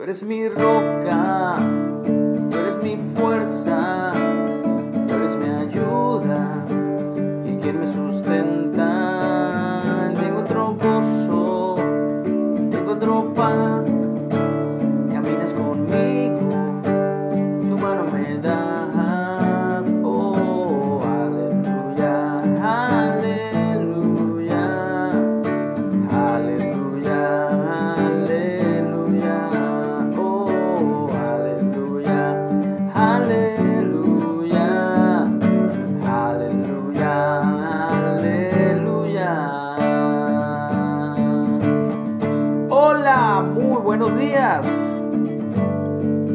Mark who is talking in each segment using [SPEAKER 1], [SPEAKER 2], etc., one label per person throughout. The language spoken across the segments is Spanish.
[SPEAKER 1] Tú eres mi roca,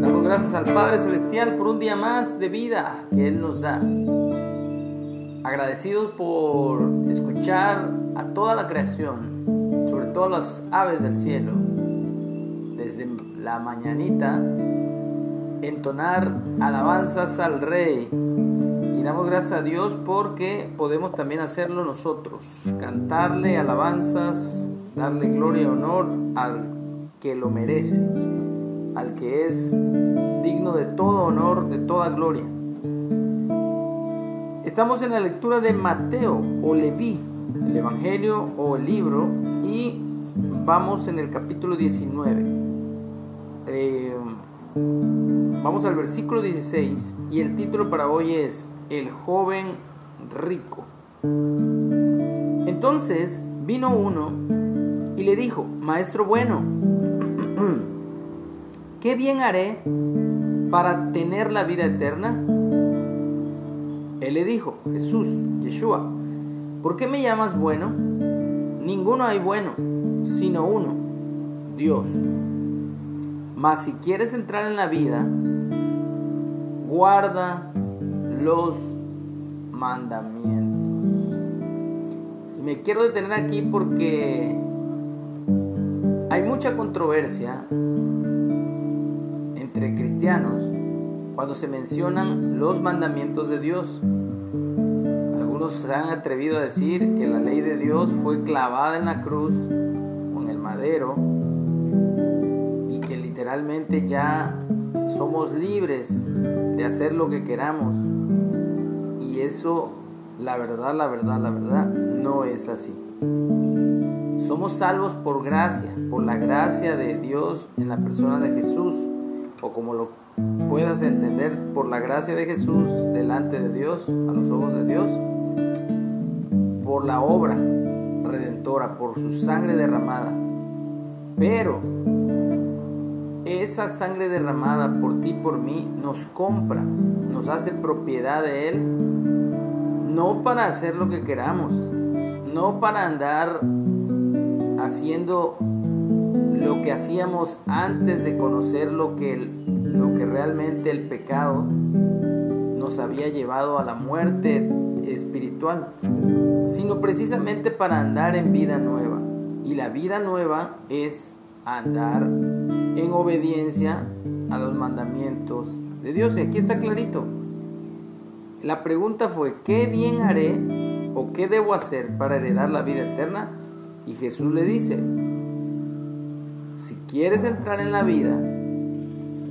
[SPEAKER 1] Damos gracias al Padre Celestial por un día más de vida que Él nos da. Agradecidos por escuchar a toda la creación, sobre todo las aves del cielo, desde la mañanita, entonar alabanzas al Rey. Y damos gracias a Dios porque podemos también hacerlo nosotros, cantarle alabanzas, darle gloria y honor al que lo merece, al que es digno de todo honor, de toda gloria. Estamos en la lectura de Mateo o Leví, el Evangelio o el libro, y vamos en el capítulo 19. Eh, vamos al versículo 16 y el título para hoy es El joven rico. Entonces vino uno y le dijo, Maestro bueno, ¿qué bien haré para tener la vida eterna? Él le dijo, Jesús, Yeshua, ¿por qué me llamas bueno? Ninguno hay bueno, sino uno, Dios. Mas si quieres entrar en la vida, guarda los mandamientos. Me quiero detener aquí porque hay mucha controversia entre cristianos cuando se mencionan los mandamientos de Dios. Algunos se han atrevido a decir que la ley de Dios fue clavada en la cruz con el madero y que literalmente ya somos libres de hacer lo que queramos. Y eso, la verdad, la verdad, la verdad, no es así. Somos salvos por gracia, por la gracia de Dios en la persona de Jesús, o como lo puedas entender, por la gracia de Jesús delante de Dios, a los ojos de Dios, por la obra redentora, por su sangre derramada. Pero esa sangre derramada por ti por mí nos compra, nos hace propiedad de Él, no para hacer lo que queramos, no para andar haciendo lo que hacíamos antes de conocer lo que, lo que realmente el pecado nos había llevado a la muerte espiritual, sino precisamente para andar en vida nueva. Y la vida nueva es andar en obediencia a los mandamientos de Dios. Y aquí está clarito. La pregunta fue, ¿qué bien haré o qué debo hacer para heredar la vida eterna? Y Jesús le dice, si quieres entrar en la vida,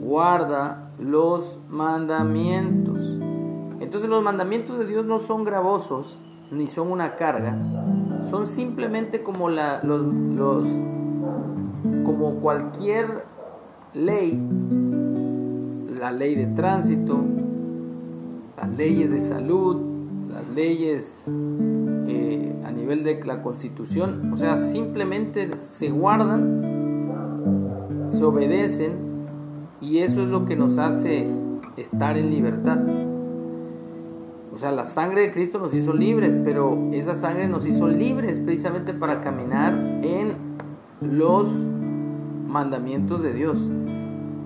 [SPEAKER 1] guarda los mandamientos. Entonces los mandamientos de Dios no son gravosos ni son una carga, son simplemente como la, los, como cualquier ley, la ley de tránsito, las leyes de salud, las leyes eh, a nivel de la constitución, o sea, simplemente se guardan, se obedecen y eso es lo que nos hace estar en libertad. O sea, la sangre de Cristo nos hizo libres, pero esa sangre nos hizo libres precisamente para caminar en los mandamientos de Dios.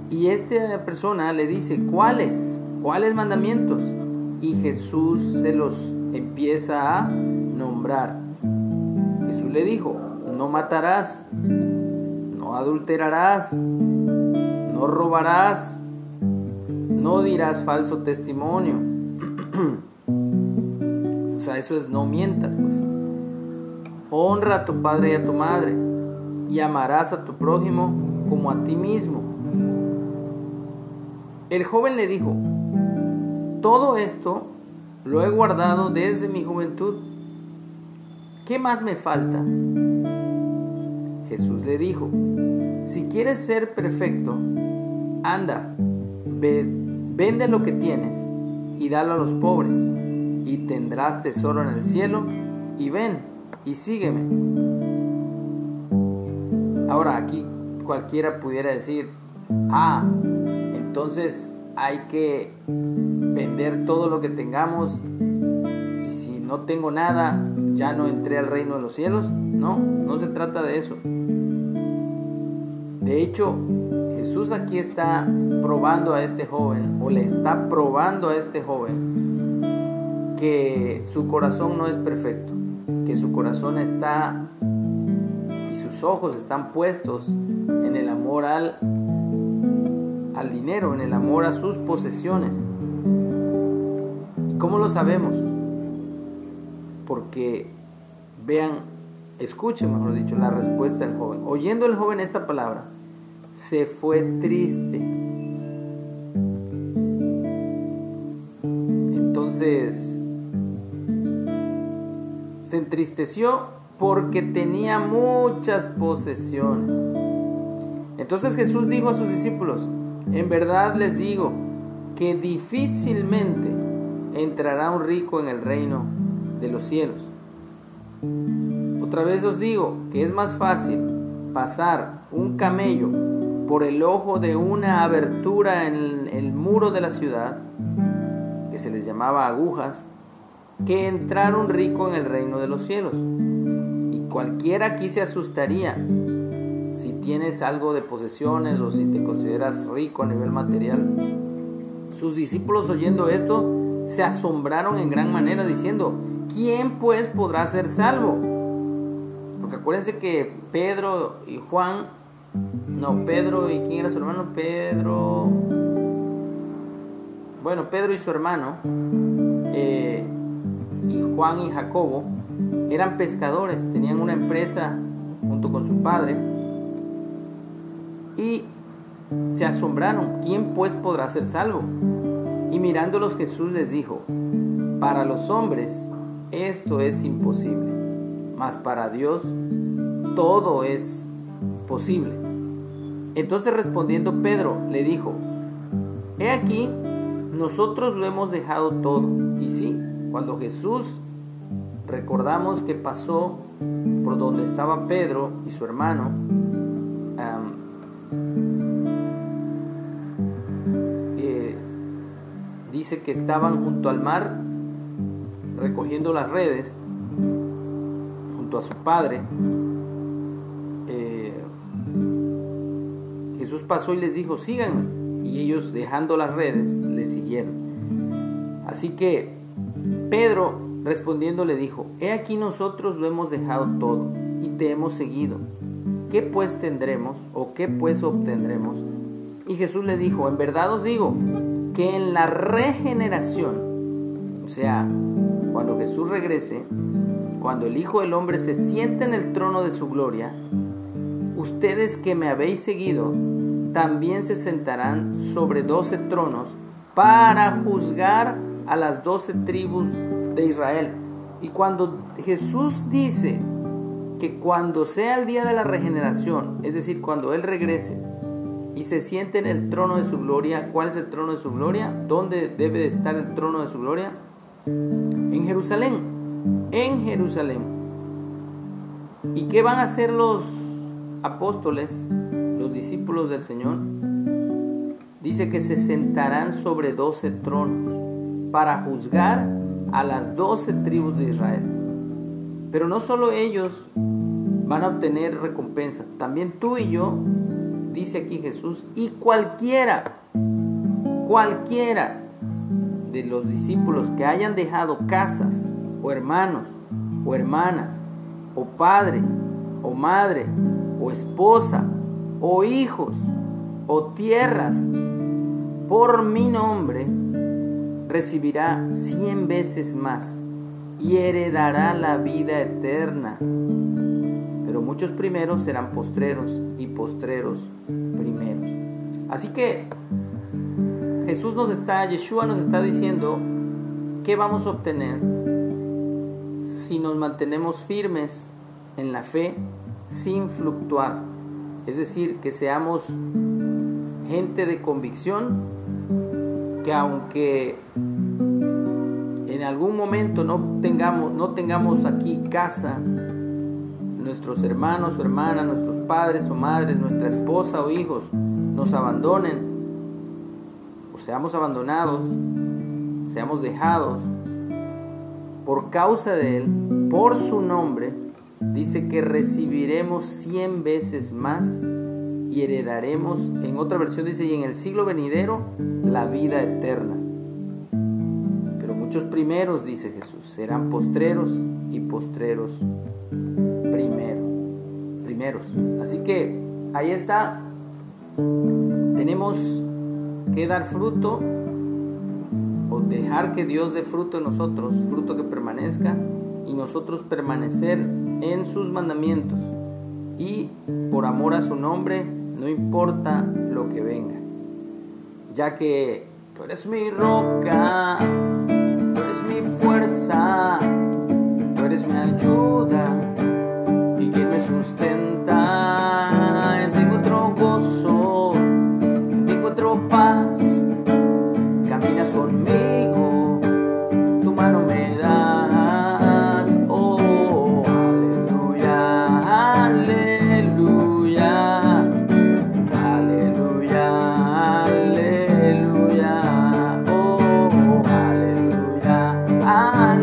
[SPEAKER 1] Y esta persona le dice, ¿cuáles? ¿Cuáles mandamientos? Y Jesús se los empieza a nombrar. Jesús le dijo, no matarás, no adulterarás, no robarás, no dirás falso testimonio. o sea, eso es no mientas, pues. Honra a tu padre y a tu madre y amarás a tu prójimo como a ti mismo. El joven le dijo, todo esto lo he guardado desde mi juventud. ¿Qué más me falta? Jesús le dijo, si quieres ser perfecto, anda, vende lo que tienes y dalo a los pobres, y tendrás tesoro en el cielo, y ven y sígueme. Ahora aquí cualquiera pudiera decir, ah, entonces hay que vender todo lo que tengamos y si no tengo nada, ya no entré al reino de los cielos. No, no se trata de eso. De hecho, Jesús aquí está probando a este joven, o le está probando a este joven, que su corazón no es perfecto, que su corazón está y sus ojos están puestos en el amor al, al dinero, en el amor a sus posesiones. ¿Y cómo lo sabemos? Porque vean, escuchen, mejor dicho, la respuesta del joven. Oyendo el joven esta palabra, se fue triste. Entonces, se entristeció porque tenía muchas posesiones. Entonces Jesús dijo a sus discípulos, en verdad les digo que difícilmente entrará un rico en el reino de los cielos. Otra vez os digo que es más fácil pasar un camello por el ojo de una abertura en el muro de la ciudad, que se les llamaba agujas, que entrar un rico en el reino de los cielos. Y cualquiera aquí se asustaría si tienes algo de posesiones o si te consideras rico a nivel material. Sus discípulos oyendo esto se asombraron en gran manera diciendo, ¿quién pues podrá ser salvo? Porque acuérdense que Pedro y Juan no, Pedro y quién era su hermano? Pedro. Bueno, Pedro y su hermano, eh, y Juan y Jacobo, eran pescadores, tenían una empresa junto con su padre, y se asombraron, ¿quién pues podrá ser salvo? Y mirándolos Jesús les dijo, para los hombres esto es imposible, mas para Dios todo es posible. Entonces respondiendo Pedro le dijo, He aquí, nosotros lo hemos dejado todo. Y sí, cuando Jesús recordamos que pasó por donde estaba Pedro y su hermano, eh, dice que estaban junto al mar recogiendo las redes, junto a su padre, Jesús pasó y les dijo, síganme. Y ellos, dejando las redes, le siguieron. Así que Pedro, respondiendo, le dijo, he aquí nosotros lo hemos dejado todo y te hemos seguido. ¿Qué pues tendremos o qué pues obtendremos? Y Jesús le dijo, en verdad os digo que en la regeneración, o sea, cuando Jesús regrese, cuando el Hijo del Hombre se siente en el trono de su gloria, ustedes que me habéis seguido, también se sentarán sobre doce tronos para juzgar a las doce tribus de Israel. Y cuando Jesús dice que cuando sea el día de la regeneración, es decir, cuando Él regrese y se siente en el trono de su gloria, ¿cuál es el trono de su gloria? ¿Dónde debe de estar el trono de su gloria? En Jerusalén, en Jerusalén. ¿Y qué van a hacer los apóstoles? discípulos del Señor, dice que se sentarán sobre doce tronos para juzgar a las doce tribus de Israel. Pero no solo ellos van a obtener recompensa, también tú y yo, dice aquí Jesús, y cualquiera, cualquiera de los discípulos que hayan dejado casas, o hermanos, o hermanas, o padre, o madre, o esposa, o hijos, o tierras, por mi nombre, recibirá cien veces más y heredará la vida eterna. Pero muchos primeros serán postreros y postreros primeros. Así que Jesús nos está, Yeshua nos está diciendo qué vamos a obtener si nos mantenemos firmes en la fe sin fluctuar. Es decir, que seamos gente de convicción, que aunque en algún momento no tengamos, no tengamos aquí casa, nuestros hermanos o hermanas, nuestros padres o madres, nuestra esposa o hijos nos abandonen, seamos abandonados, seamos dejados por causa de Él, por su nombre, dice que recibiremos cien veces más y heredaremos, en otra versión dice, y en el siglo venidero, la vida eterna. Pero muchos primeros, dice Jesús, serán postreros y postreros primero, primeros. Así que ahí está, tenemos que dar fruto o dejar que Dios dé fruto en nosotros, fruto que permanezca y nosotros permanecer en sus mandamientos y por amor a su nombre, no importa lo que venga, ya que tú eres mi roca, tú eres mi fuerza, tú eres mi ayuda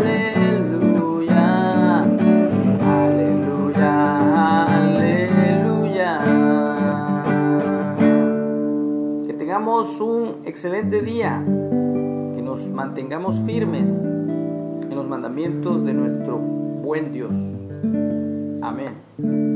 [SPEAKER 1] aleluya, aleluya, aleluya. Que tengamos un excelente día, que nos mantengamos firmes en los mandamientos de nuestro buen Dios. Amén.